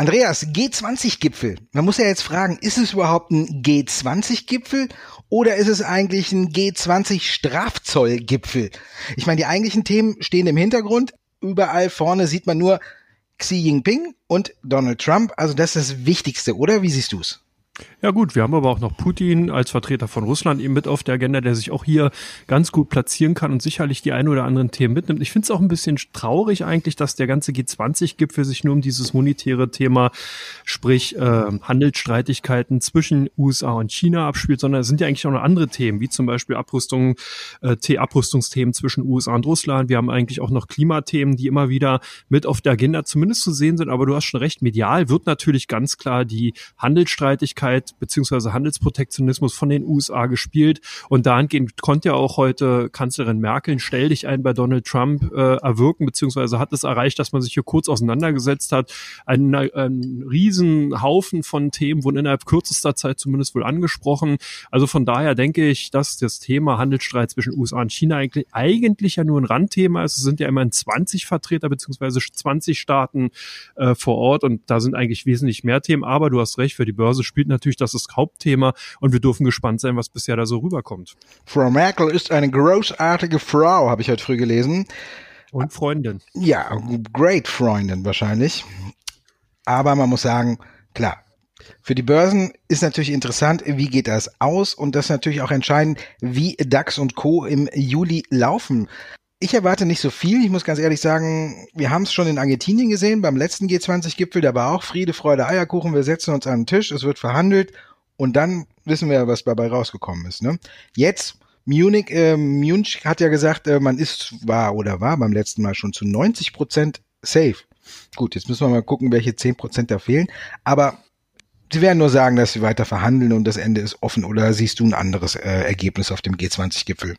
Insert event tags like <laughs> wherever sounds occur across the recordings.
Andreas, G20-Gipfel. Man muss ja jetzt fragen, ist es überhaupt ein G20-Gipfel oder ist es eigentlich ein G20-Strafzoll-Gipfel? Ich meine, die eigentlichen Themen stehen im Hintergrund. Überall vorne sieht man nur Xi Jinping und Donald Trump. Also das ist das Wichtigste, oder? Wie siehst du's? Ja gut, wir haben aber auch noch Putin als Vertreter von Russland eben mit auf der Agenda, der sich auch hier ganz gut platzieren kann und sicherlich die ein oder anderen Themen mitnimmt. Ich finde es auch ein bisschen traurig eigentlich, dass der ganze G20-Gipfel sich nur um dieses monetäre Thema, sprich äh, Handelsstreitigkeiten zwischen USA und China abspielt, sondern es sind ja eigentlich auch noch andere Themen, wie zum Beispiel Abrüstung, äh, Abrüstungsthemen zwischen USA und Russland. Wir haben eigentlich auch noch Klimathemen, die immer wieder mit auf der Agenda zumindest zu sehen sind. Aber du hast schon recht, medial wird natürlich ganz klar die Handelsstreitigkeit beziehungsweise Handelsprotektionismus von den USA gespielt. Und dahingehend konnte ja auch heute Kanzlerin Merkel Stell dich ein bei Donald Trump äh, erwirken, beziehungsweise hat es erreicht, dass man sich hier kurz auseinandergesetzt hat. Ein, ein riesen Haufen von Themen wurden innerhalb kürzester Zeit zumindest wohl angesprochen. Also von daher denke ich, dass das Thema Handelsstreit zwischen USA und China eigentlich, eigentlich ja nur ein Randthema ist. Es sind ja immerhin 20 Vertreter beziehungsweise 20 Staaten äh, vor Ort und da sind eigentlich wesentlich mehr Themen. Aber du hast recht, für die Börse spielt natürlich das das Hauptthema und wir dürfen gespannt sein, was bisher da so rüberkommt. Frau Merkel ist eine großartige Frau, habe ich heute früh gelesen. Und Freundin. Ja, great Freundin wahrscheinlich. Aber man muss sagen, klar, für die Börsen ist natürlich interessant, wie geht das aus und das ist natürlich auch entscheidend, wie DAX und Co. im Juli laufen. Ich erwarte nicht so viel. Ich muss ganz ehrlich sagen, wir haben es schon in Argentinien gesehen, beim letzten G20-Gipfel, da war auch Friede, Freude, Eierkuchen. Wir setzen uns an den Tisch, es wird verhandelt und dann wissen wir, was dabei rausgekommen ist. Ne? Jetzt, Munich, äh, Munich hat ja gesagt, äh, man ist, war oder war beim letzten Mal schon zu 90 Prozent safe. Gut, jetzt müssen wir mal gucken, welche 10 Prozent da fehlen. Aber Sie werden nur sagen, dass sie weiter verhandeln und das Ende ist offen. Oder siehst du ein anderes äh, Ergebnis auf dem G20-Gipfel?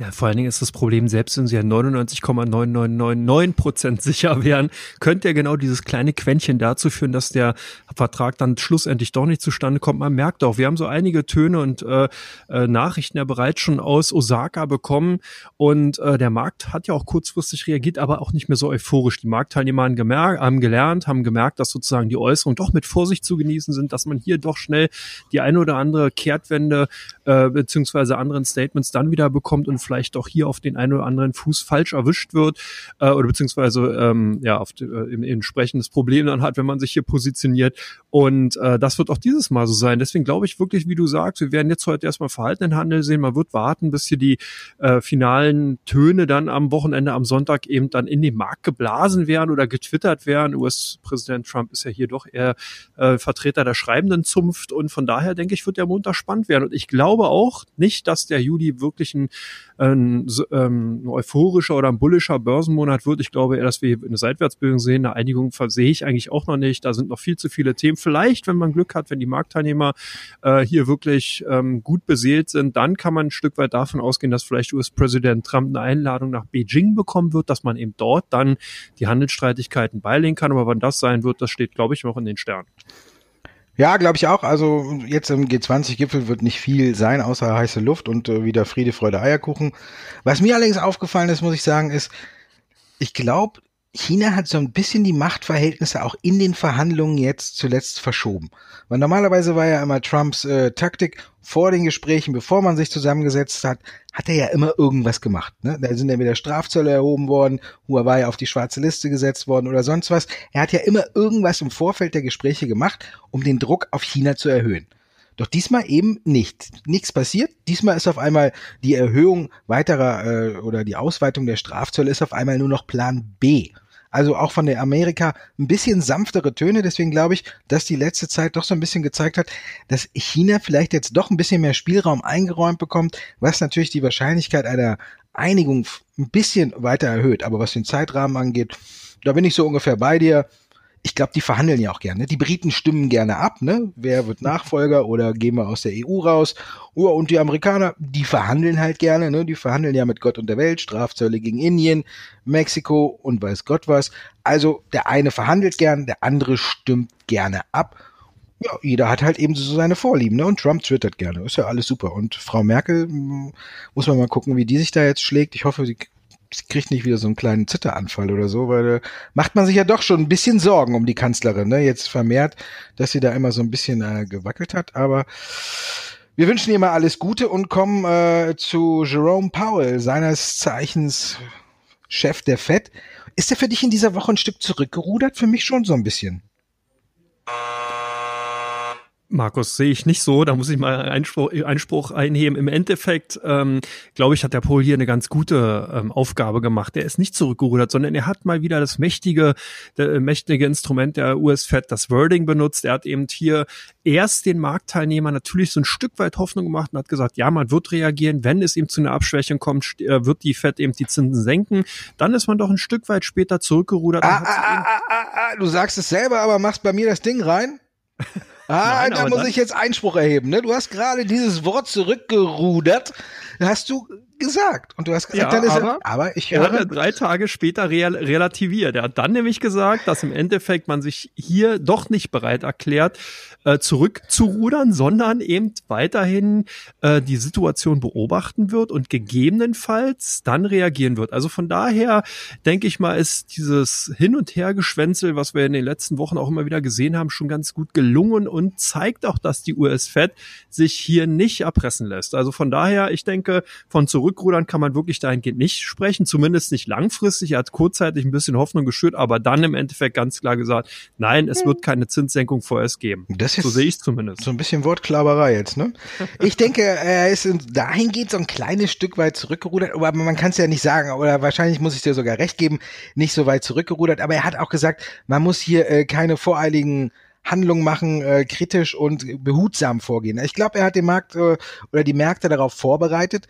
Ja, vor allen Dingen ist das Problem, selbst wenn sie ja 99,9999 Prozent <laughs> sicher wären, könnte ja genau dieses kleine Quäntchen dazu führen, dass der Vertrag dann schlussendlich doch nicht zustande kommt. Man merkt auch, wir haben so einige Töne und äh, äh, Nachrichten ja bereits schon aus Osaka bekommen und äh, der Markt hat ja auch kurzfristig reagiert, aber auch nicht mehr so euphorisch. Die Marktteilnehmer haben, gemerkt, haben gelernt, haben gemerkt, dass sozusagen die Äußerungen doch mit Vorsicht zu genießen sind, dass man hier doch schnell die eine oder andere Kehrtwende äh, beziehungsweise anderen Statements dann wieder bekommt und vielleicht doch hier auf den einen oder anderen Fuß falsch erwischt wird äh, oder beziehungsweise ähm, ja auf äh, entsprechendes Problem dann hat, wenn man sich hier positioniert. Und äh, das wird auch dieses Mal so sein. Deswegen glaube ich wirklich, wie du sagst, wir werden jetzt heute erstmal verhaltenen Handel sehen. Man wird warten, bis hier die äh, finalen Töne dann am Wochenende, am Sonntag eben dann in den Markt geblasen werden oder getwittert werden. US-Präsident Trump ist ja hier doch eher äh, Vertreter der schreibenden Zunft und von daher denke ich, wird der Montag spannend werden. Und ich glaube auch nicht, dass der Juli wirklich ein ein, ähm, ein euphorischer oder ein bullischer Börsenmonat wird. Ich glaube eher, dass wir eine Seitwärtsbewegung sehen. Eine Einigung sehe ich eigentlich auch noch nicht. Da sind noch viel zu viele Themen. Vielleicht, wenn man Glück hat, wenn die Marktteilnehmer äh, hier wirklich ähm, gut beseelt sind, dann kann man ein Stück weit davon ausgehen, dass vielleicht US-Präsident Trump eine Einladung nach Beijing bekommen wird, dass man eben dort dann die Handelsstreitigkeiten beilegen kann. Aber wann das sein wird, das steht, glaube ich, noch in den Sternen. Ja, glaube ich auch. Also jetzt im G20-Gipfel wird nicht viel sein, außer heiße Luft und äh, wieder Friede, Freude, Eierkuchen. Was mir allerdings aufgefallen ist, muss ich sagen, ist, ich glaube, China hat so ein bisschen die Machtverhältnisse auch in den Verhandlungen jetzt zuletzt verschoben. Weil normalerweise war ja immer Trumps äh, Taktik vor den Gesprächen, bevor man sich zusammengesetzt hat, hat er ja immer irgendwas gemacht. Ne? Da sind ja wieder Strafzölle erhoben worden, Huawei auf die schwarze Liste gesetzt worden oder sonst was. Er hat ja immer irgendwas im Vorfeld der Gespräche gemacht, um den Druck auf China zu erhöhen. Doch diesmal eben nicht. Nichts passiert. Diesmal ist auf einmal die Erhöhung weiterer äh, oder die Ausweitung der Strafzölle ist auf einmal nur noch Plan B. Also auch von der Amerika ein bisschen sanftere Töne. Deswegen glaube ich, dass die letzte Zeit doch so ein bisschen gezeigt hat, dass China vielleicht jetzt doch ein bisschen mehr Spielraum eingeräumt bekommt, was natürlich die Wahrscheinlichkeit einer Einigung ein bisschen weiter erhöht. Aber was den Zeitrahmen angeht, da bin ich so ungefähr bei dir. Ich glaube, die verhandeln ja auch gerne. Die Briten stimmen gerne ab, ne? Wer wird Nachfolger oder gehen wir aus der EU raus? Und die Amerikaner, die verhandeln halt gerne, ne? Die verhandeln ja mit Gott und der Welt, Strafzölle gegen Indien, Mexiko und weiß Gott was. Also der eine verhandelt gern, der andere stimmt gerne ab. Ja, jeder hat halt eben so seine Vorlieben, ne? Und Trump twittert gerne. Ist ja alles super. Und Frau Merkel, hm, muss man mal gucken, wie die sich da jetzt schlägt. Ich hoffe, sie kriegt nicht wieder so einen kleinen Zitteranfall oder so, weil äh, macht man sich ja doch schon ein bisschen Sorgen um die Kanzlerin, ne? Jetzt vermehrt, dass sie da immer so ein bisschen äh, gewackelt hat, aber wir wünschen ihr mal alles Gute und kommen äh, zu Jerome Powell, seines Zeichens Chef der Fed. Ist er für dich in dieser Woche ein Stück zurückgerudert? Für mich schon so ein bisschen. Markus, sehe ich nicht so. Da muss ich mal Einspruch, Einspruch einheben. Im Endeffekt, ähm, glaube ich, hat der Paul hier eine ganz gute ähm, Aufgabe gemacht. Er ist nicht zurückgerudert, sondern er hat mal wieder das mächtige, der, äh, mächtige Instrument der US-Fed, das Wording benutzt. Er hat eben hier erst den Marktteilnehmern natürlich so ein Stück weit Hoffnung gemacht und hat gesagt, ja, man wird reagieren, wenn es eben zu einer Abschwächung kommt, äh, wird die Fed eben die Zinsen senken. Dann ist man doch ein Stück weit später zurückgerudert. Ah, ah, ah, ah, ah, du sagst es selber, aber machst bei mir das Ding rein? Ah, Nein, da muss ich jetzt Einspruch erheben. Ne? Du hast gerade dieses Wort zurückgerudert. Hast du gesagt. Und du hast gesagt, ja, dann ist aber, er, aber ich höre. Er hat ja drei Tage später real, relativiert. Er hat dann nämlich gesagt, dass im Endeffekt man sich hier doch nicht bereit erklärt, äh, zurückzurudern, sondern eben weiterhin äh, die Situation beobachten wird und gegebenenfalls dann reagieren wird. Also von daher denke ich mal, ist dieses Hin- und Hergeschwänzel, was wir in den letzten Wochen auch immer wieder gesehen haben, schon ganz gut gelungen und zeigt auch, dass die US-Fed sich hier nicht erpressen lässt. Also von daher, ich denke, von Zurückrudern kann man wirklich dahingehend nicht sprechen, zumindest nicht langfristig. Er hat kurzzeitig ein bisschen Hoffnung geschürt, aber dann im Endeffekt ganz klar gesagt, nein, es wird keine Zinssenkung vorerst geben. Das ist so sehe ich zumindest. So ein bisschen Wortklaberei jetzt, ne? Ich denke, er ist dahingehend so ein kleines Stück weit zurückgerudert, aber man kann es ja nicht sagen, oder wahrscheinlich muss ich dir sogar recht geben, nicht so weit zurückgerudert, aber er hat auch gesagt, man muss hier äh, keine voreiligen Handlungen machen, äh, kritisch und behutsam vorgehen. Ich glaube, er hat den Markt äh, oder die Märkte darauf vorbereitet,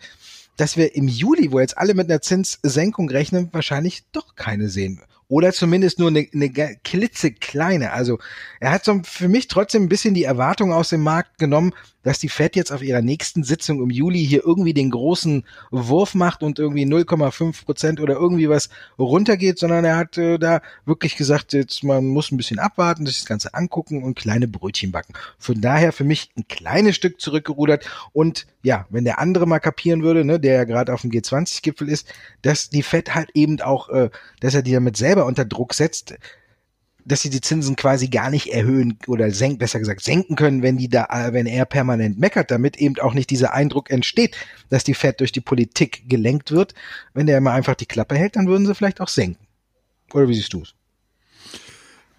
dass wir im Juli, wo jetzt alle mit einer Zinssenkung rechnen, wahrscheinlich doch keine sehen. Oder zumindest nur eine, eine klitzekleine. Also er hat so für mich trotzdem ein bisschen die Erwartung aus dem Markt genommen, dass die Fed jetzt auf ihrer nächsten Sitzung im Juli hier irgendwie den großen Wurf macht und irgendwie 0,5 Prozent oder irgendwie was runtergeht, sondern er hat äh, da wirklich gesagt, jetzt man muss ein bisschen abwarten, sich das Ganze angucken und kleine Brötchen backen. Von daher für mich ein kleines Stück zurückgerudert und ja, wenn der andere mal kapieren würde, ne, der ja gerade auf dem G20-Gipfel ist, dass die Fed halt eben auch, äh, dass er die damit selber unter Druck setzt, dass sie die Zinsen quasi gar nicht erhöhen oder senken, besser gesagt senken können, wenn die da, wenn er permanent meckert, damit eben auch nicht dieser Eindruck entsteht, dass die Fed durch die Politik gelenkt wird. Wenn der immer einfach die Klappe hält, dann würden sie vielleicht auch senken. Oder wie siehst du es?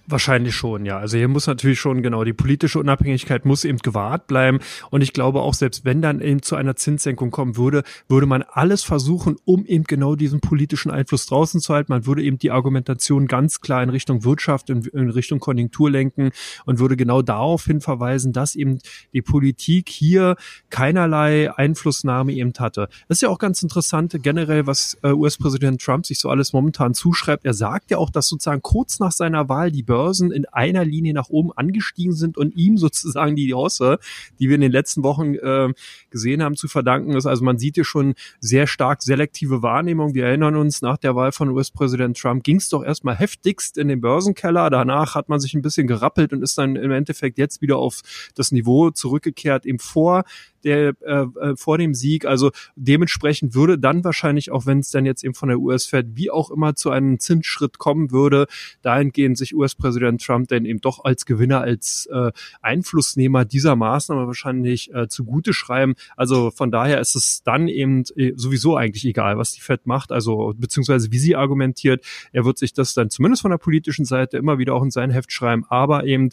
Wahrscheinlich schon, ja. Also hier muss natürlich schon, genau, die politische Unabhängigkeit muss eben gewahrt bleiben. Und ich glaube auch, selbst wenn dann eben zu einer Zinssenkung kommen würde, würde man alles versuchen, um eben genau diesen politischen Einfluss draußen zu halten. Man würde eben die Argumentation ganz klar in Richtung Wirtschaft, in, in Richtung Konjunktur lenken und würde genau darauf hin verweisen, dass eben die Politik hier keinerlei Einflussnahme eben hatte. Das ist ja auch ganz interessant, generell, was äh, US-Präsident Trump sich so alles momentan zuschreibt. Er sagt ja auch, dass sozusagen kurz nach seiner Wahl die Börsen in einer Linie nach oben angestiegen sind und ihm sozusagen die Hosse, die wir in den letzten Wochen äh, gesehen haben, zu verdanken ist. Also man sieht hier schon sehr stark selektive Wahrnehmung. Wir erinnern uns, nach der Wahl von US-Präsident Trump ging es doch erstmal heftigst in den Börsenkeller. Danach hat man sich ein bisschen gerappelt und ist dann im Endeffekt jetzt wieder auf das Niveau zurückgekehrt, eben vor der äh, äh, vor dem Sieg. Also dementsprechend würde dann wahrscheinlich, auch wenn es dann jetzt eben von der US-Fed wie auch immer zu einem Zinsschritt kommen würde, dahingehend sich US-Präsident Trump denn eben doch als Gewinner, als äh, Einflussnehmer dieser Maßnahme wahrscheinlich äh, zugute schreiben. Also von daher ist es dann eben äh, sowieso eigentlich egal, was die Fed macht, also beziehungsweise wie sie argumentiert. Er wird sich das dann zumindest von der politischen Seite immer wieder auch in sein Heft schreiben, aber eben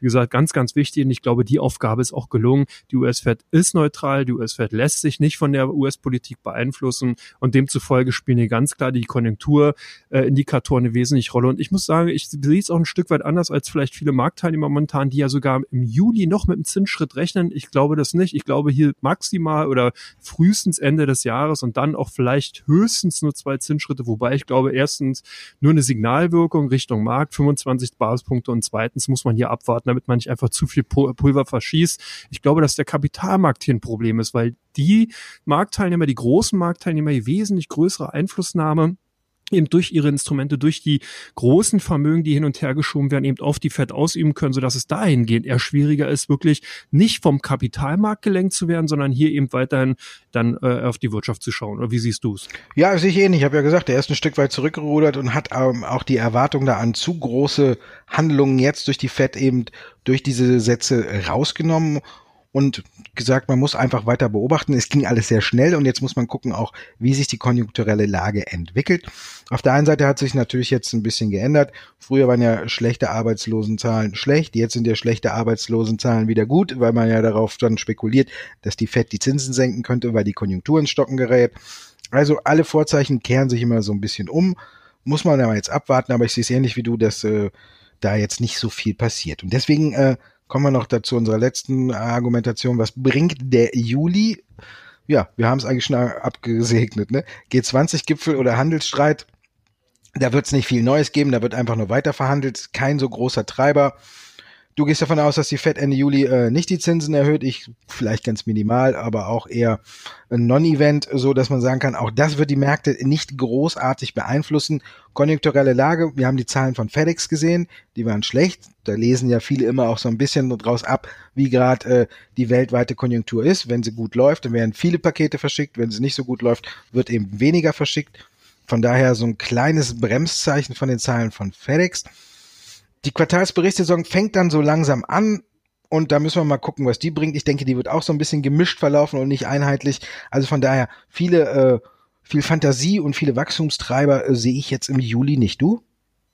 wie gesagt, ganz, ganz wichtig und ich glaube, die Aufgabe ist auch gelungen. Die US-Fed ist zinsneutral. Die US-Fed lässt sich nicht von der US-Politik beeinflussen und demzufolge spielen hier ganz klar die Konjunkturindikatoren eine wesentliche Rolle. Und ich muss sagen, ich sehe es auch ein Stück weit anders als vielleicht viele Marktteilnehmer momentan, die ja sogar im Juli noch mit einem Zinsschritt rechnen. Ich glaube das nicht. Ich glaube hier maximal oder frühestens Ende des Jahres und dann auch vielleicht höchstens nur zwei Zinsschritte, wobei ich glaube erstens nur eine Signalwirkung Richtung Markt, 25 Basispunkte und zweitens muss man hier abwarten, damit man nicht einfach zu viel Pulver verschießt. Ich glaube, dass der Kapitalmarkt ein Problem ist, weil die Marktteilnehmer, die großen Marktteilnehmer, die wesentlich größere Einflussnahme eben durch ihre Instrumente, durch die großen Vermögen, die hin und her geschoben werden, eben auf die Fed ausüben können, sodass es dahingehend eher schwieriger ist, wirklich nicht vom Kapitalmarkt gelenkt zu werden, sondern hier eben weiterhin dann äh, auf die Wirtschaft zu schauen. Oder wie siehst du es? Ja, sehe ich ähnlich. Ich habe ja gesagt, er ist ein Stück weit zurückgerudert und hat ähm, auch die Erwartung da an zu große Handlungen jetzt durch die Fed eben durch diese Sätze rausgenommen und gesagt, man muss einfach weiter beobachten. Es ging alles sehr schnell und jetzt muss man gucken auch, wie sich die konjunkturelle Lage entwickelt. Auf der einen Seite hat sich natürlich jetzt ein bisschen geändert. Früher waren ja schlechte Arbeitslosenzahlen schlecht, jetzt sind ja schlechte Arbeitslosenzahlen wieder gut, weil man ja darauf dann spekuliert, dass die Fed die Zinsen senken könnte, weil die Konjunktur ins Stocken gerät. Also alle Vorzeichen kehren sich immer so ein bisschen um. Muss man aber jetzt abwarten, aber ich sehe es ähnlich wie du, dass äh, da jetzt nicht so viel passiert. Und deswegen äh, kommen wir noch dazu unserer letzten Argumentation. Was bringt der Juli? Ja, wir haben es eigentlich schon abgesegnet. Ne? G20-Gipfel oder Handelsstreit, da wird es nicht viel Neues geben, da wird einfach nur weiter verhandelt. Kein so großer Treiber. Du gehst davon aus, dass die Fed Ende Juli äh, nicht die Zinsen erhöht. Ich vielleicht ganz minimal, aber auch eher ein Non-Event, so dass man sagen kann, auch das wird die Märkte nicht großartig beeinflussen. Konjunkturelle Lage, wir haben die Zahlen von FedEx gesehen, die waren schlecht. Da lesen ja viele immer auch so ein bisschen draus ab, wie gerade äh, die weltweite Konjunktur ist. Wenn sie gut läuft, dann werden viele Pakete verschickt. Wenn sie nicht so gut läuft, wird eben weniger verschickt. Von daher so ein kleines Bremszeichen von den Zahlen von FedEx die Quartalsberichtssaison fängt dann so langsam an und da müssen wir mal gucken, was die bringt. Ich denke, die wird auch so ein bisschen gemischt verlaufen und nicht einheitlich. Also von daher viele, äh, viel Fantasie und viele Wachstumstreiber äh, sehe ich jetzt im Juli nicht. Du?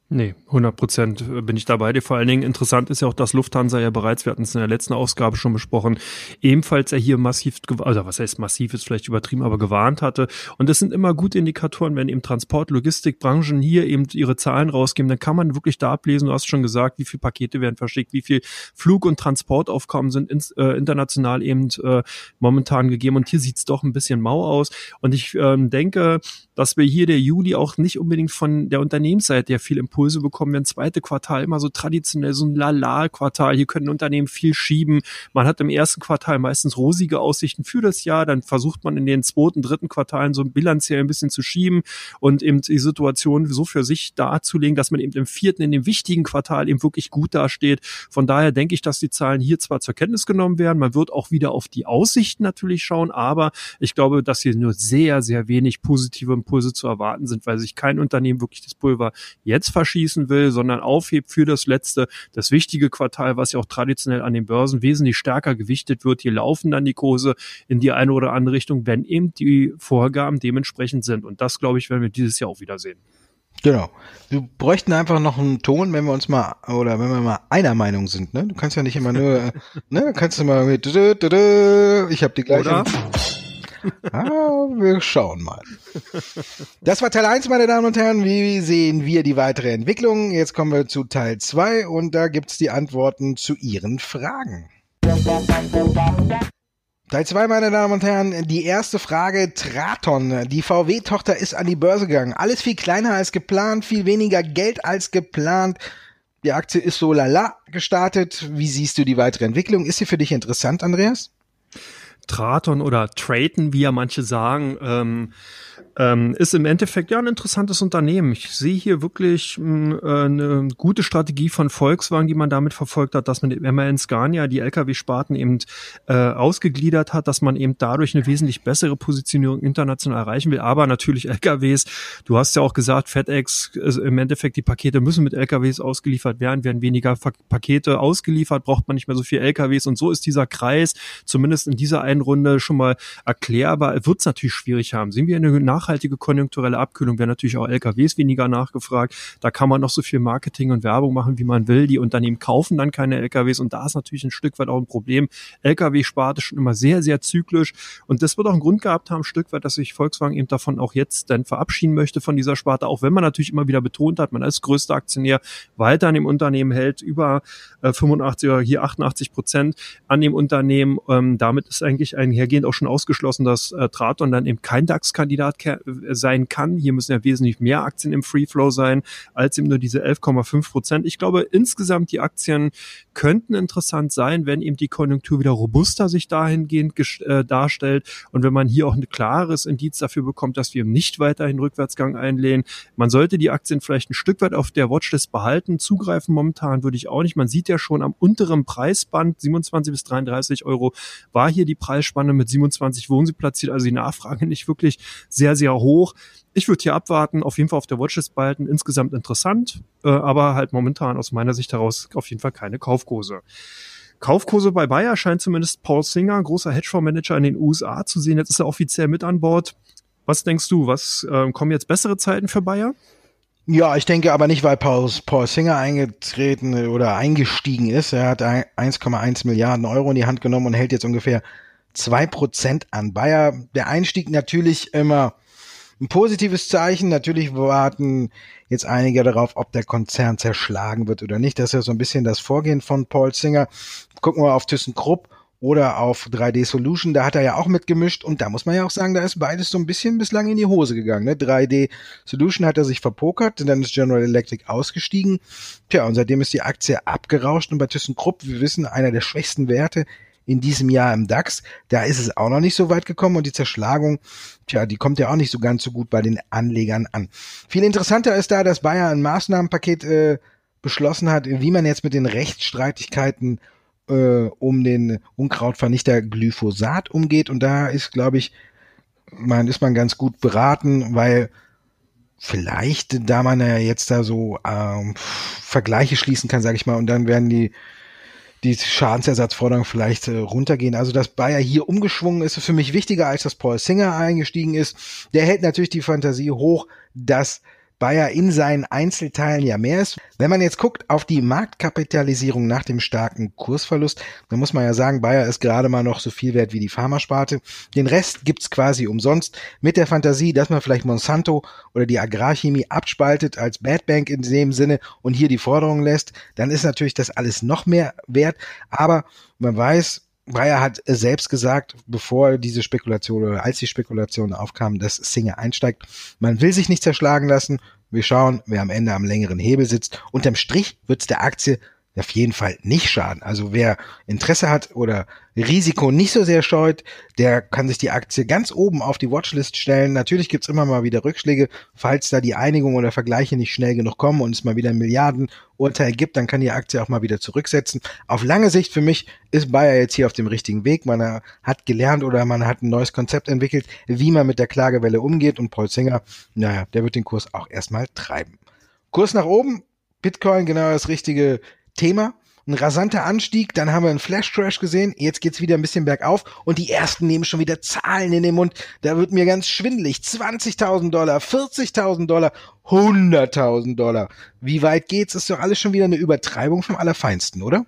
Nee, 100 Prozent bin ich dabei. Vor allen Dingen interessant ist ja auch, dass Lufthansa ja bereits, wir hatten es in der letzten Ausgabe schon besprochen, ebenfalls ja hier massiv, also was heißt massiv, ist vielleicht übertrieben, aber gewarnt hatte. Und das sind immer gute Indikatoren, wenn eben Transport, Logistikbranchen hier eben ihre Zahlen rausgeben, dann kann man wirklich da ablesen, du hast schon gesagt, wie viele Pakete werden verschickt, wie viel Flug- und Transportaufkommen sind ins, äh, international eben äh, momentan gegeben. Und hier sieht's doch ein bisschen mau aus. Und ich ähm, denke, dass wir hier der Juli auch nicht unbedingt von der Unternehmensseite ja viel Impulse bekommen. Wir ein zweite Quartal immer so traditionell so ein Lala-Quartal. Hier können Unternehmen viel schieben. Man hat im ersten Quartal meistens rosige Aussichten für das Jahr. Dann versucht man in den zweiten, dritten Quartalen so bilanziell ein bisschen zu schieben und eben die Situation so für sich darzulegen, dass man eben im vierten, in dem wichtigen Quartal eben wirklich gut dasteht. Von daher denke ich, dass die Zahlen hier zwar zur Kenntnis genommen werden. Man wird auch wieder auf die Aussichten natürlich schauen, aber ich glaube, dass hier nur sehr, sehr wenig positive Impulse zu erwarten sind, weil sich kein Unternehmen wirklich das Pulver jetzt verschießen will, sondern aufhebt für das letzte, das wichtige Quartal, was ja auch traditionell an den Börsen wesentlich stärker gewichtet wird. Hier laufen dann die Kurse in die eine oder andere Richtung, wenn eben die Vorgaben dementsprechend sind. Und das, glaube ich, werden wir dieses Jahr auch wieder sehen. Genau. Wir bräuchten einfach noch einen Ton, wenn wir uns mal, oder wenn wir mal einer Meinung sind, ne? Du kannst ja nicht immer nur, ne? Kannst du mal mit, ich habe die gleiche. Oder? Ah, wir schauen mal. Das war Teil 1, meine Damen und Herren. Wie sehen wir die weitere Entwicklung? Jetzt kommen wir zu Teil 2 und da gibt es die Antworten zu Ihren Fragen. Teil 2, meine Damen und Herren, die erste Frage, Traton. Die VW-Tochter ist an die Börse gegangen. Alles viel kleiner als geplant, viel weniger Geld als geplant. Die Aktie ist so lala gestartet. Wie siehst du die weitere Entwicklung? Ist sie für dich interessant, Andreas? Traton oder Traton, wie ja manche sagen, ähm, ähm, ist im Endeffekt ja ein interessantes Unternehmen. Ich sehe hier wirklich mh, hm, äh, eine gute Strategie von Volkswagen, die man damit verfolgt hat, dass man mit MAN Scania die Lkw-Sparten eben äh, ausgegliedert hat, dass man eben dadurch eine wesentlich bessere Positionierung international erreichen will. Aber natürlich <laughs> LKWs, du hast ja auch gesagt, FedEx, also im Endeffekt die Pakete müssen mit LKWs ausgeliefert werden, werden weniger Pakete ausgeliefert, braucht man nicht mehr so viel LKWs und so ist dieser Kreis zumindest in dieser einen Runde schon mal erklärbar. Wird es natürlich schwierig haben. Sehen wir eine nachhaltige konjunkturelle Abkühlung werden natürlich auch LKWs weniger nachgefragt. Da kann man noch so viel Marketing und Werbung machen, wie man will. Die Unternehmen kaufen dann keine LKWs und da ist natürlich ein Stück weit auch ein Problem. LKW-Sparte schon immer sehr, sehr zyklisch und das wird auch einen Grund gehabt haben, ein Stück weit, dass sich Volkswagen eben davon auch jetzt dann verabschieden möchte von dieser Sparte, auch wenn man natürlich immer wieder betont hat, man als größter Aktionär weiter an dem Unternehmen hält, über äh, 85 oder hier 88 Prozent an dem Unternehmen. Ähm, damit ist eigentlich einhergehend auch schon ausgeschlossen, dass äh, Traton dann eben kein DAX-Kandidat sein kann. Hier müssen ja wesentlich mehr Aktien im Free Flow sein, als eben nur diese 11,5 Prozent. Ich glaube, insgesamt die Aktien könnten interessant sein, wenn eben die Konjunktur wieder robuster sich dahingehend äh, darstellt und wenn man hier auch ein klares Indiz dafür bekommt, dass wir nicht weiterhin Rückwärtsgang einlehnen. Man sollte die Aktien vielleicht ein Stück weit auf der Watchlist behalten. Zugreifen momentan würde ich auch nicht. Man sieht ja schon am unteren Preisband 27 bis 33 Euro war hier die Preisspanne mit 27 wohnen sie platziert, also die Nachfrage <laughs> nicht wirklich sehr, sehr hoch. Ich würde hier abwarten, auf jeden Fall auf der Watchlist behalten, insgesamt interessant, äh, aber halt momentan aus meiner Sicht heraus auf jeden Fall keine Kaufkurse. Kaufkurse bei Bayer scheint zumindest Paul Singer, großer Hedgefondsmanager in den USA zu sehen. Jetzt ist er offiziell mit an Bord. Was denkst du, was äh, kommen jetzt bessere Zeiten für Bayer? Ja, ich denke aber nicht, weil Paul, Paul Singer eingetreten oder eingestiegen ist. Er hat 1,1 Milliarden Euro in die Hand genommen und hält jetzt ungefähr zwei Prozent an Bayer. Der Einstieg natürlich immer ein positives Zeichen. Natürlich warten jetzt einige darauf, ob der Konzern zerschlagen wird oder nicht. Das ist ja so ein bisschen das Vorgehen von Paul Singer. Gucken wir auf ThyssenKrupp oder auf 3D Solution, da hat er ja auch mitgemischt und da muss man ja auch sagen, da ist beides so ein bisschen bislang in die Hose gegangen. Ne? 3D Solution hat er sich verpokert, dann ist General Electric ausgestiegen. Tja, und seitdem ist die Aktie abgerauscht und bei ThyssenKrupp, wir wissen, einer der schwächsten Werte in diesem Jahr im DAX. Da ist es auch noch nicht so weit gekommen und die Zerschlagung, tja, die kommt ja auch nicht so ganz so gut bei den Anlegern an. Viel interessanter ist da, dass Bayer ein Maßnahmenpaket äh, beschlossen hat, wie man jetzt mit den Rechtsstreitigkeiten äh, um den Unkrautvernichter Glyphosat umgeht. Und da ist, glaube ich, man ist man ganz gut beraten, weil vielleicht, da man ja jetzt da so ähm, Vergleiche schließen kann, sage ich mal, und dann werden die die Schadensersatzforderungen vielleicht äh, runtergehen. Also, dass Bayer hier umgeschwungen ist, ist für mich wichtiger, als dass Paul Singer eingestiegen ist. Der hält natürlich die Fantasie hoch, dass Bayer in seinen Einzelteilen ja mehr ist. Wenn man jetzt guckt auf die Marktkapitalisierung nach dem starken Kursverlust, dann muss man ja sagen, Bayer ist gerade mal noch so viel wert wie die Pharmasparte. Den Rest gibt's quasi umsonst mit der Fantasie, dass man vielleicht Monsanto oder die Agrarchemie abspaltet als Bad Bank in dem Sinne und hier die Forderungen lässt, dann ist natürlich das alles noch mehr wert. Aber man weiß, Bayer hat selbst gesagt, bevor diese Spekulation oder als die Spekulation aufkam, dass Singer einsteigt, man will sich nicht zerschlagen lassen. Wir schauen, wer am Ende am längeren Hebel sitzt. Unterm Strich wird es der Aktie auf jeden Fall nicht schaden. Also wer Interesse hat oder Risiko nicht so sehr scheut, der kann sich die Aktie ganz oben auf die Watchlist stellen. Natürlich gibt's immer mal wieder Rückschläge. Falls da die Einigung oder Vergleiche nicht schnell genug kommen und es mal wieder ein Milliardenurteil gibt, dann kann die Aktie auch mal wieder zurücksetzen. Auf lange Sicht für mich ist Bayer jetzt hier auf dem richtigen Weg. Man hat gelernt oder man hat ein neues Konzept entwickelt, wie man mit der Klagewelle umgeht. Und Paul Singer, naja, der wird den Kurs auch erstmal treiben. Kurs nach oben, Bitcoin genau das richtige Thema. Ein rasanter Anstieg, dann haben wir einen Flash Crash gesehen, jetzt geht's wieder ein bisschen bergauf und die ersten nehmen schon wieder Zahlen in den Mund. Da wird mir ganz schwindelig. 20.000 Dollar, 40.000 Dollar, 100.000 Dollar. Wie weit geht's? Ist doch alles schon wieder eine Übertreibung vom Allerfeinsten, oder?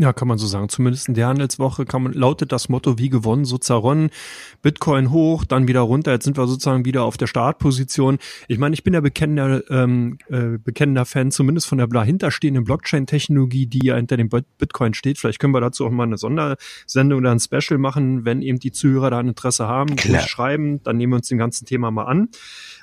Ja, kann man so sagen. Zumindest in der Handelswoche kann man, lautet das Motto wie gewonnen, so zerronnen. Bitcoin hoch, dann wieder runter. Jetzt sind wir sozusagen wieder auf der Startposition. Ich meine, ich bin ja bekennender, ähm, äh, bekennender Fan, zumindest von der dahinterstehenden Blockchain-Technologie, die ja hinter dem Bitcoin steht. Vielleicht können wir dazu auch mal eine Sondersendung oder ein Special machen, wenn eben die Zuhörer da ein Interesse haben, schreiben, dann nehmen wir uns dem ganzen Thema mal an.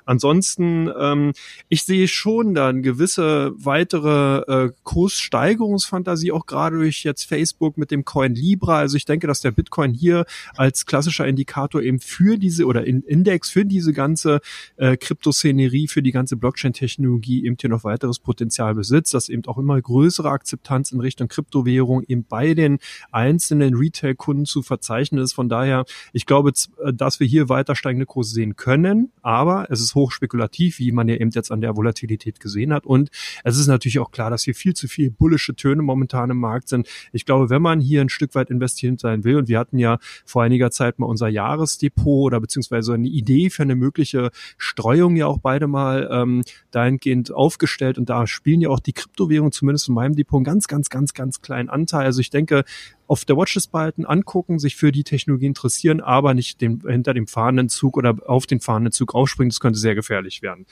Ansonsten, ähm, ich sehe schon dann gewisse weitere äh, Kurssteigerungsfantasie, auch gerade durch jetzt Facebook mit dem Coin Libra. Also ich denke, dass der Bitcoin hier als klassischer Indikator eben für diese oder in Index für diese ganze äh, Kryptoszenerie, für die ganze Blockchain-Technologie eben hier noch weiteres Potenzial besitzt, dass eben auch immer größere Akzeptanz in Richtung Kryptowährung eben bei den einzelnen Retail-Kunden zu verzeichnen ist. Von daher, ich glaube, dass wir hier weiter steigende Kurse sehen können, aber es ist hochspekulativ, wie man ja eben jetzt an der Volatilität gesehen hat. Und es ist natürlich auch klar, dass hier viel zu viel bullische Töne momentan im Markt sind. Ich glaube, wenn man hier ein Stück weit investiert sein will, und wir hatten ja vor einiger Zeit mal unser Jahresdepot oder beziehungsweise eine Idee für eine mögliche Streuung ja auch beide mal ähm, dahingehend aufgestellt und da spielen ja auch die Kryptowährungen zumindest in meinem Depot einen ganz, ganz, ganz, ganz kleinen Anteil. Also ich denke, auf der Watchlist behalten, angucken, sich für die Technologie interessieren, aber nicht dem, hinter dem fahrenden Zug oder auf den fahrenden Zug aufspringen. Das könnte sehr gefährlich werden.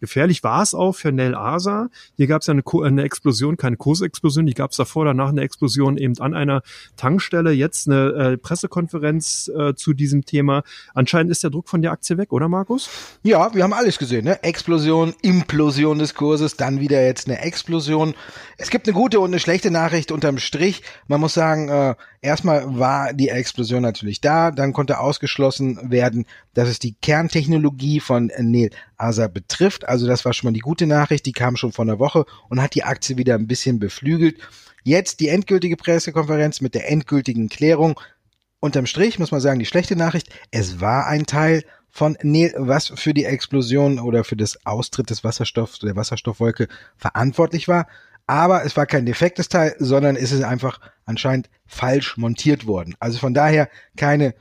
Gefährlich war es auch für Nel Asa. Hier gab es ja eine, eine, Explosion, keine Kursexplosion, die gab es davor, danach eine Explosion eben an einer Tankstelle. Jetzt eine äh, Pressekonferenz äh, zu diesem Thema. Anscheinend ist der Druck von der Aktie weg, oder Markus? Ja, wir haben alles gesehen. Ne? Explosion, Implosion des Kurses, dann wieder jetzt eine Explosion. Es gibt eine gute und eine schlechte Nachricht unterm Strich. Man muss sagen, äh, erstmal war die Explosion natürlich da, dann konnte ausgeschlossen werden, dass es die Kerntechnologie von Neil Asa betrifft. Also das war schon mal die gute Nachricht, die kam schon vor einer Woche und hat die Aktie wieder ein bisschen beflügelt. Jetzt die endgültige Pressekonferenz mit der endgültigen Klärung. Unterm Strich muss man sagen, die schlechte Nachricht, es war ein Teil von Neil, was für die Explosion oder für das Austritt des Wasserstoffs, der Wasserstoffwolke verantwortlich war. Aber es war kein defektes Teil, sondern es ist einfach anscheinend falsch montiert worden. Also von daher keine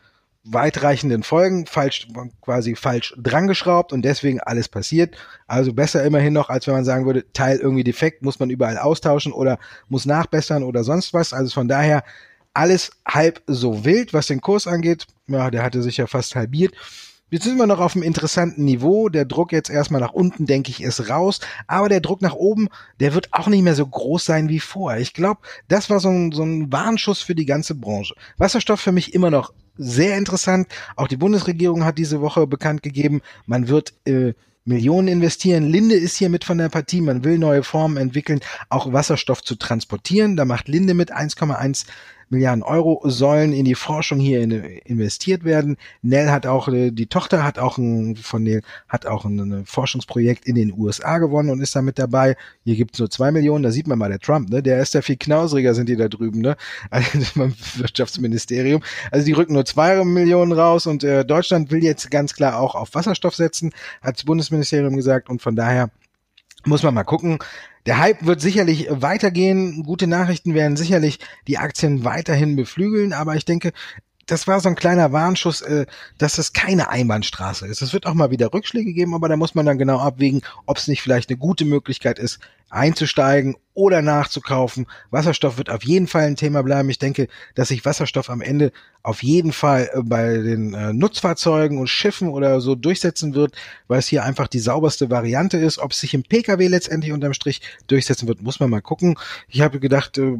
weitreichenden Folgen, falsch, quasi falsch drangeschraubt und deswegen alles passiert. Also besser immerhin noch, als wenn man sagen würde, Teil irgendwie defekt, muss man überall austauschen oder muss nachbessern oder sonst was. Also von daher alles halb so wild, was den Kurs angeht. Ja, der hatte sich ja fast halbiert. Jetzt sind wir noch auf einem interessanten Niveau. Der Druck jetzt erstmal nach unten, denke ich, ist raus. Aber der Druck nach oben, der wird auch nicht mehr so groß sein wie vorher. Ich glaube, das war so ein, so ein Warnschuss für die ganze Branche. Wasserstoff für mich immer noch sehr interessant. Auch die Bundesregierung hat diese Woche bekannt gegeben, man wird äh, Millionen investieren. Linde ist hier mit von der Partie. Man will neue Formen entwickeln, auch Wasserstoff zu transportieren. Da macht Linde mit 1,1 Milliarden Euro sollen in die Forschung hier in, investiert werden. Nell hat auch, äh, die Tochter hat auch ein, von Nell hat auch ein, Forschungsprojekt in den USA gewonnen und ist da mit dabei. Hier gibt es nur zwei Millionen, da sieht man mal der Trump, ne? Der ist ja viel knausriger, sind die da drüben, ne? Also <laughs> beim Wirtschaftsministerium. Also die rücken nur zwei Millionen raus und äh, Deutschland will jetzt ganz klar auch auf Wasserstoff setzen, hat das Bundesministerium gesagt und von daher muss man mal gucken. Der Hype wird sicherlich weitergehen. Gute Nachrichten werden sicherlich die Aktien weiterhin beflügeln, aber ich denke, das war so ein kleiner Warnschuss, äh, dass es keine Einbahnstraße ist. Es wird auch mal wieder Rückschläge geben, aber da muss man dann genau abwägen, ob es nicht vielleicht eine gute Möglichkeit ist, einzusteigen oder nachzukaufen. Wasserstoff wird auf jeden Fall ein Thema bleiben. Ich denke, dass sich Wasserstoff am Ende auf jeden Fall äh, bei den äh, Nutzfahrzeugen und Schiffen oder so durchsetzen wird, weil es hier einfach die sauberste Variante ist. Ob es sich im Pkw letztendlich unterm Strich durchsetzen wird, muss man mal gucken. Ich habe gedacht, äh,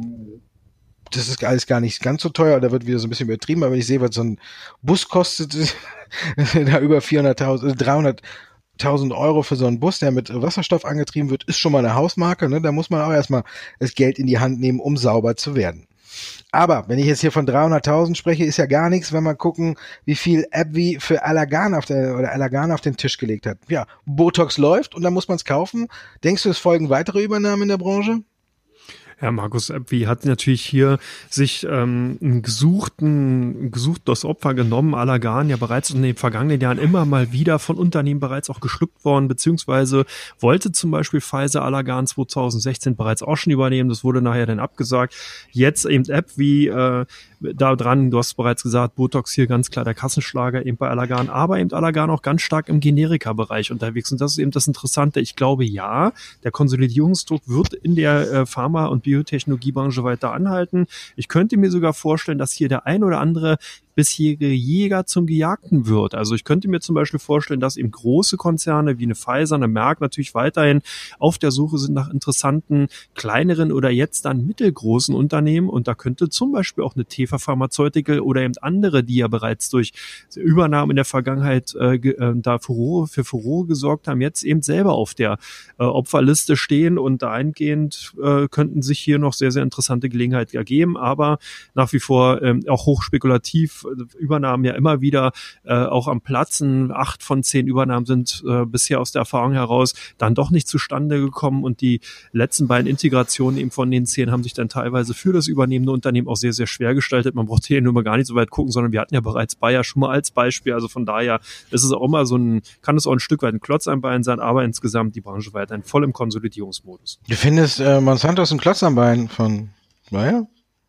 das ist alles gar nicht ganz so teuer, da wird wieder so ein bisschen übertrieben, aber ich sehe, was so ein Bus kostet, <laughs> da über 400.000, 300.000 Euro für so einen Bus, der mit Wasserstoff angetrieben wird, ist schon mal eine Hausmarke, ne? da muss man auch erstmal das Geld in die Hand nehmen, um sauber zu werden. Aber wenn ich jetzt hier von 300.000 spreche, ist ja gar nichts, wenn wir gucken, wie viel AbbVie für Allergan auf der oder Allergan auf den Tisch gelegt hat. Ja, Botox läuft und dann muss man es kaufen. Denkst du, es folgen weitere Übernahmen in der Branche? Ja, Markus Eppi hat natürlich hier sich ähm, ein gesuchten, gesuchtes Opfer genommen. Allergan ja bereits in den vergangenen Jahren immer mal wieder von Unternehmen bereits auch geschluckt worden, beziehungsweise wollte zum Beispiel Pfizer Allergan 2016 bereits auch schon übernehmen. Das wurde nachher dann abgesagt. Jetzt eben App wie äh, da dran, du hast bereits gesagt, Botox hier ganz klar der Kassenschlager eben bei Allergan, aber eben Allergan auch ganz stark im Generika-Bereich unterwegs. Und das ist eben das Interessante. Ich glaube, ja, der Konsolidierungsdruck wird in der äh, Pharma- und Biotechnologiebranche weiter anhalten. Ich könnte mir sogar vorstellen, dass hier der ein oder andere bisherige Jäger zum Gejagten wird. Also ich könnte mir zum Beispiel vorstellen, dass eben große Konzerne wie eine Pfizer, eine Merck natürlich weiterhin auf der Suche sind nach interessanten kleineren oder jetzt dann mittelgroßen Unternehmen. Und da könnte zum Beispiel auch eine Teva Pharmaceutical oder eben andere, die ja bereits durch Übernahmen in der Vergangenheit äh, äh, da Furore, für Furore gesorgt haben, jetzt eben selber auf der äh, Opferliste stehen. Und dahingehend äh, könnten sich hier noch sehr, sehr interessante Gelegenheiten ergeben, aber nach wie vor ähm, auch hochspekulativ Übernahmen ja immer wieder äh, auch am Platzen. Acht von zehn Übernahmen sind äh, bisher aus der Erfahrung heraus dann doch nicht zustande gekommen und die letzten beiden Integrationen eben von den zehn haben sich dann teilweise für das übernehmende Unternehmen auch sehr, sehr schwer gestaltet. Man braucht hier nur mal gar nicht so weit gucken, sondern wir hatten ja bereits Bayer schon mal als Beispiel. Also von daher ist es auch immer so ein, kann es auch ein Stück weit ein Klotz am Bein sein, aber insgesamt die Branche weiterhin voll im Konsolidierungsmodus. Du findest äh, Monsanto ist ein Klotz am Bein von Bayer?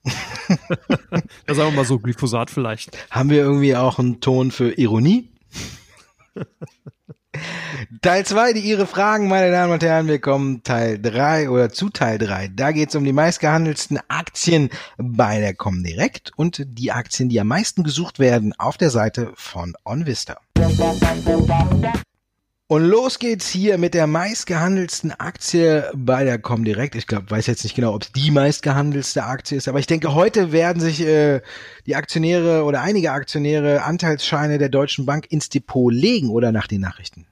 <laughs> da sagen wir mal so, Glyphosat vielleicht. Haben wir irgendwie auch einen Ton für Ironie? Teil 2, die Ihre Fragen, meine Damen und Herren. Wir kommen Teil 3 oder zu Teil 3. Da geht es um die meistgehandelten Aktien bei der Comdirect und die Aktien, die am meisten gesucht werden auf der Seite von OnVista. Und los geht's hier mit der meistgehandelsten Aktie bei der Comdirect. Ich glaube, weiß jetzt nicht genau, ob es die meistgehandelste Aktie ist, aber ich denke, heute werden sich äh, die Aktionäre oder einige Aktionäre Anteilsscheine der Deutschen Bank ins Depot legen oder nach den Nachrichten.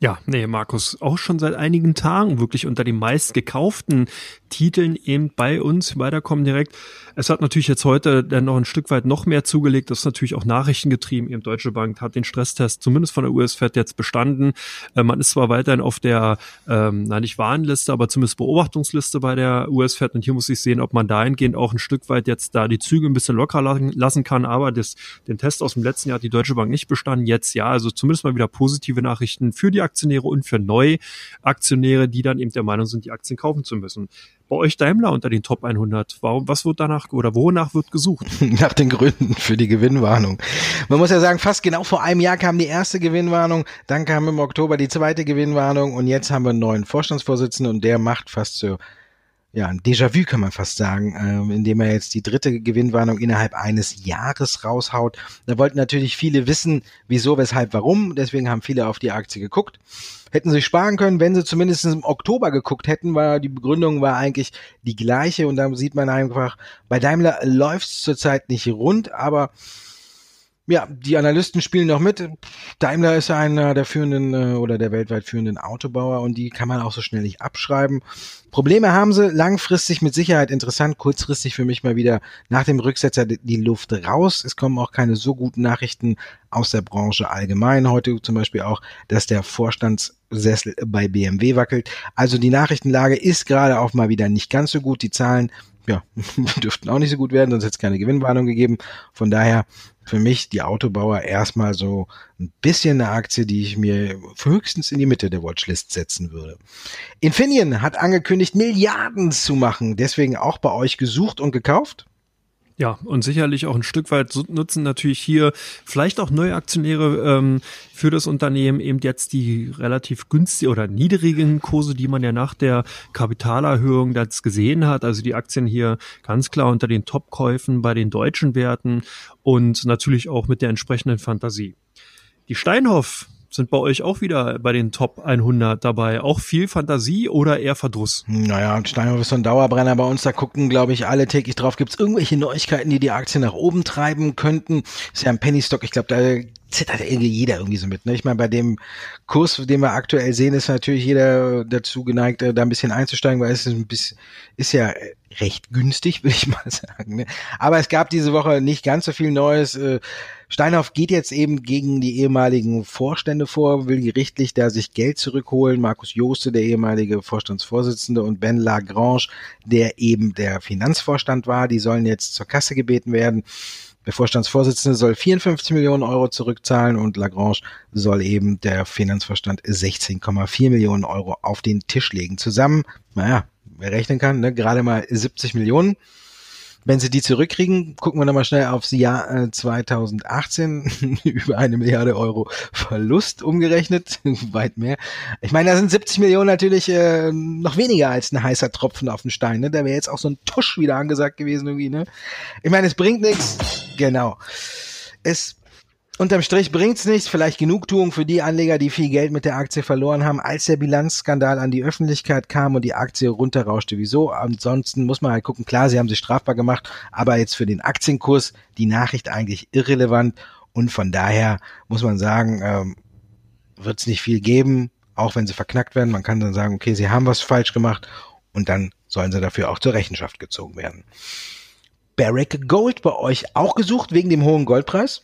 Ja, nee, Markus, auch schon seit einigen Tagen wirklich unter den meistgekauften Titeln eben bei uns bei der Comdirect. Es hat natürlich jetzt heute dann noch ein Stück weit noch mehr zugelegt. Das ist natürlich auch nachrichtengetrieben. Eben Deutsche Bank hat den Stresstest zumindest von der US-Fed jetzt bestanden. Äh, man ist zwar weiterhin auf der, ähm, nein, nicht Warnliste, aber zumindest Beobachtungsliste bei der US-Fed. Und hier muss ich sehen, ob man dahingehend auch ein Stück weit jetzt da die Züge ein bisschen locker lassen kann. Aber das, den Test aus dem letzten Jahr hat die Deutsche Bank nicht bestanden. Jetzt ja, also zumindest mal wieder positive Nachrichten für die Aktionäre und für Neuaktionäre, die dann eben der Meinung sind, die Aktien kaufen zu müssen bei euch Daimler unter den Top 100? Warum, was wird danach oder wonach wird gesucht? <laughs> Nach den Gründen für die Gewinnwarnung. Man muss ja sagen, fast genau vor einem Jahr kam die erste Gewinnwarnung, dann kam im Oktober die zweite Gewinnwarnung und jetzt haben wir einen neuen Vorstandsvorsitzenden und der macht fast so ja, ein Déjà-vu kann man fast sagen, ähm, indem er jetzt die dritte Gewinnwarnung innerhalb eines Jahres raushaut. Da wollten natürlich viele wissen, wieso, weshalb, warum. Deswegen haben viele auf die Aktie geguckt. Hätten sie sparen können, wenn sie zumindest im Oktober geguckt hätten, war die Begründung war eigentlich die gleiche und da sieht man einfach, bei Daimler läuft es zurzeit nicht rund, aber ja, die Analysten spielen noch mit. Daimler ist einer der führenden äh, oder der weltweit führenden Autobauer und die kann man auch so schnell nicht abschreiben. Probleme haben sie, langfristig mit Sicherheit interessant, kurzfristig für mich mal wieder nach dem Rücksetzer die Luft raus. Es kommen auch keine so guten Nachrichten aus der Branche allgemein. Heute zum Beispiel auch, dass der Vorstandssessel bei BMW wackelt. Also die Nachrichtenlage ist gerade auch mal wieder nicht ganz so gut. Die Zahlen ja, <laughs> dürften auch nicht so gut werden, sonst hätte es keine Gewinnwarnung gegeben. Von daher für mich die Autobauer erstmal so ein bisschen eine Aktie, die ich mir höchstens in die Mitte der Watchlist setzen würde. Infineon hat angekündigt, Milliarden zu machen, deswegen auch bei euch gesucht und gekauft. Ja, und sicherlich auch ein Stück weit nutzen natürlich hier vielleicht auch neue Aktionäre ähm, für das Unternehmen eben jetzt die relativ günstigen oder niedrigen Kurse, die man ja nach der Kapitalerhöhung jetzt gesehen hat. Also die Aktien hier ganz klar unter den Topkäufen bei den deutschen Werten und natürlich auch mit der entsprechenden Fantasie. Die Steinhoff sind bei euch auch wieder bei den Top 100 dabei. Auch viel Fantasie oder eher Verdruss? Naja, Steinhoff ist so ein Dauerbrenner bei uns. Da gucken, glaube ich, alle täglich drauf. Gibt es irgendwelche Neuigkeiten, die die Aktie nach oben treiben könnten? Ist ja ein Penny Stock. Ich glaube, da zittert irgendwie jeder irgendwie so mit. Ne? Ich meine, bei dem Kurs, den wir aktuell sehen, ist natürlich jeder dazu geneigt, da ein bisschen einzusteigen, weil es ist ein bisschen, ist ja recht günstig, <laughs> würde ich mal sagen. Ne? Aber es gab diese Woche nicht ganz so viel Neues. Äh, Steinhoff geht jetzt eben gegen die ehemaligen Vorstände vor, will gerichtlich da sich Geld zurückholen. Markus Jooste, der ehemalige Vorstandsvorsitzende, und Ben Lagrange, der eben der Finanzvorstand war, die sollen jetzt zur Kasse gebeten werden. Der Vorstandsvorsitzende soll 54 Millionen Euro zurückzahlen und Lagrange soll eben der Finanzvorstand 16,4 Millionen Euro auf den Tisch legen. Zusammen, naja, wer rechnen kann, ne, gerade mal 70 Millionen. Wenn sie die zurückkriegen, gucken wir nochmal schnell aufs Jahr äh, 2018. <laughs> Über eine Milliarde Euro Verlust umgerechnet. <laughs> Weit mehr. Ich meine, da sind 70 Millionen natürlich äh, noch weniger als ein heißer Tropfen auf den Stein. Ne? Da wäre jetzt auch so ein Tusch wieder angesagt gewesen irgendwie. Ne? Ich meine, es bringt nichts. Genau. Es Unterm Strich bringt's nichts, vielleicht Genugtuung für die Anleger, die viel Geld mit der Aktie verloren haben, als der Bilanzskandal an die Öffentlichkeit kam und die Aktie runterrauschte. Wieso? Ansonsten muss man halt gucken, klar, sie haben sich strafbar gemacht, aber jetzt für den Aktienkurs die Nachricht eigentlich irrelevant und von daher muss man sagen, ähm, wird's nicht viel geben, auch wenn sie verknackt werden. Man kann dann sagen, okay, sie haben was falsch gemacht und dann sollen sie dafür auch zur Rechenschaft gezogen werden. Barrick Gold bei euch auch gesucht wegen dem hohen Goldpreis?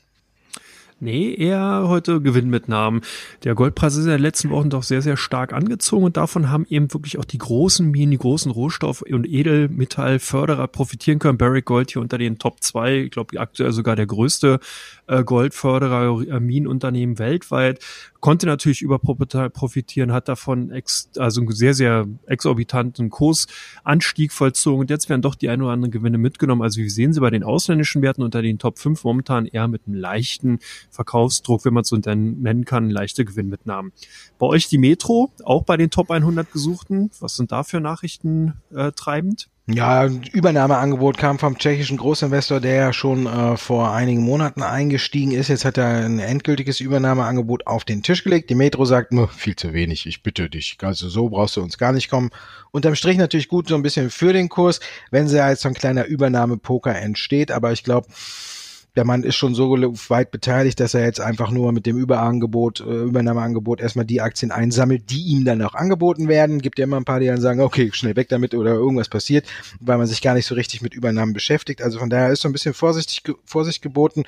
Nee, eher heute Gewinnmitnahmen. Der Goldpreis ist ja in den letzten Wochen doch sehr, sehr stark angezogen und davon haben eben wirklich auch die großen Minen, die großen Rohstoff- und Edelmetallförderer profitieren können. Barrick Gold hier unter den Top 2, ich glaube aktuell sogar der größte äh, Goldförderer, äh, Minenunternehmen weltweit, konnte natürlich überproportional profitieren, hat davon ex, also einen sehr, sehr exorbitanten Kursanstieg vollzogen und jetzt werden doch die ein oder anderen Gewinne mitgenommen. Also wie sehen Sie bei den ausländischen Werten unter den Top 5 momentan eher mit einem leichten Verkaufsdruck, wenn man es so nennen kann, leichte Gewinnmitnahmen. Bei euch die Metro, auch bei den Top 100 Gesuchten. Was sind da für Nachrichten äh, treibend? Ja, Übernahmeangebot kam vom tschechischen Großinvestor, der ja schon äh, vor einigen Monaten eingestiegen ist. Jetzt hat er ein endgültiges Übernahmeangebot auf den Tisch gelegt. Die Metro sagt nur, viel zu wenig, ich bitte dich. Also so brauchst du uns gar nicht kommen. Unterm Strich natürlich gut so ein bisschen für den Kurs, wenn sie als so ein kleiner Übernahmepoker entsteht. Aber ich glaube, der Mann ist schon so weit beteiligt, dass er jetzt einfach nur mit dem Überangebot, äh, Übernahmeangebot erstmal die Aktien einsammelt, die ihm dann auch angeboten werden. Gibt ja immer ein paar, die dann sagen, okay, schnell weg damit oder irgendwas passiert, weil man sich gar nicht so richtig mit Übernahmen beschäftigt. Also von daher ist so ein bisschen vorsichtig, Vorsicht geboten.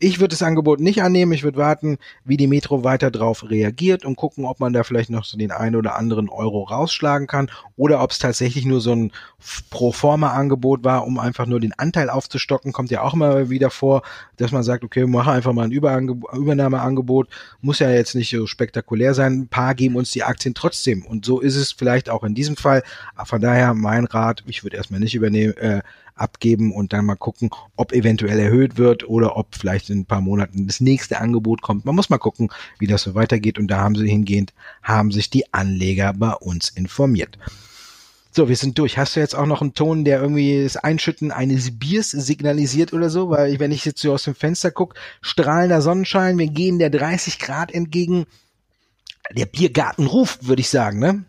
Ich würde das Angebot nicht annehmen. Ich würde warten, wie die Metro weiter drauf reagiert und gucken, ob man da vielleicht noch so den einen oder anderen Euro rausschlagen kann oder ob es tatsächlich nur so ein Proforma-Angebot war, um einfach nur den Anteil aufzustocken. Kommt ja auch immer wieder vor dass man sagt, okay, mache einfach mal ein Übernahmeangebot, muss ja jetzt nicht so spektakulär sein. Ein paar geben uns die Aktien trotzdem. Und so ist es vielleicht auch in diesem Fall. Von daher mein Rat, ich würde erstmal nicht übernehmen, äh, abgeben und dann mal gucken, ob eventuell erhöht wird oder ob vielleicht in ein paar Monaten das nächste Angebot kommt. Man muss mal gucken, wie das so weitergeht und da haben sie hingehend, haben sich die Anleger bei uns informiert. So, wir sind durch. Hast du jetzt auch noch einen Ton, der irgendwie das Einschütten eines Biers signalisiert oder so? Weil wenn ich jetzt so aus dem Fenster gucke, strahlender Sonnenschein, wir gehen der 30 Grad entgegen. Der Biergarten ruft, würde ich sagen, ne?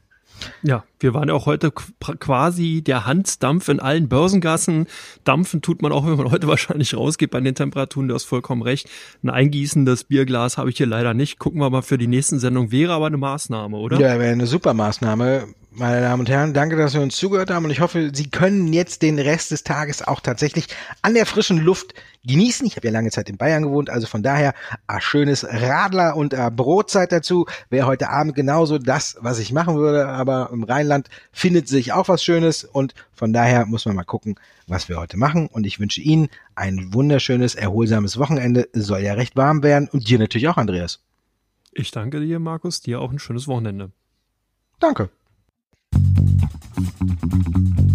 Ja, wir waren ja auch heute quasi der Handdampf in allen Börsengassen. Dampfen tut man auch, wenn man heute <laughs> wahrscheinlich rausgeht bei den Temperaturen. Du hast vollkommen recht. Ein eingießendes Bierglas habe ich hier leider nicht. Gucken wir mal für die nächsten Sendung. Wäre aber eine Maßnahme, oder? Ja, wäre eine super Maßnahme meine Damen und Herren, danke, dass Sie uns zugehört haben und ich hoffe, Sie können jetzt den Rest des Tages auch tatsächlich an der frischen Luft genießen. Ich habe ja lange Zeit in Bayern gewohnt, also von daher ein schönes Radler und äh, Brotzeit dazu. Wäre heute Abend genauso das, was ich machen würde, aber im Rheinland findet sich auch was Schönes und von daher muss man mal gucken, was wir heute machen und ich wünsche Ihnen ein wunderschönes, erholsames Wochenende. Soll ja recht warm werden und dir natürlich auch, Andreas. Ich danke dir, Markus, dir auch ein schönes Wochenende. Danke. Thank you.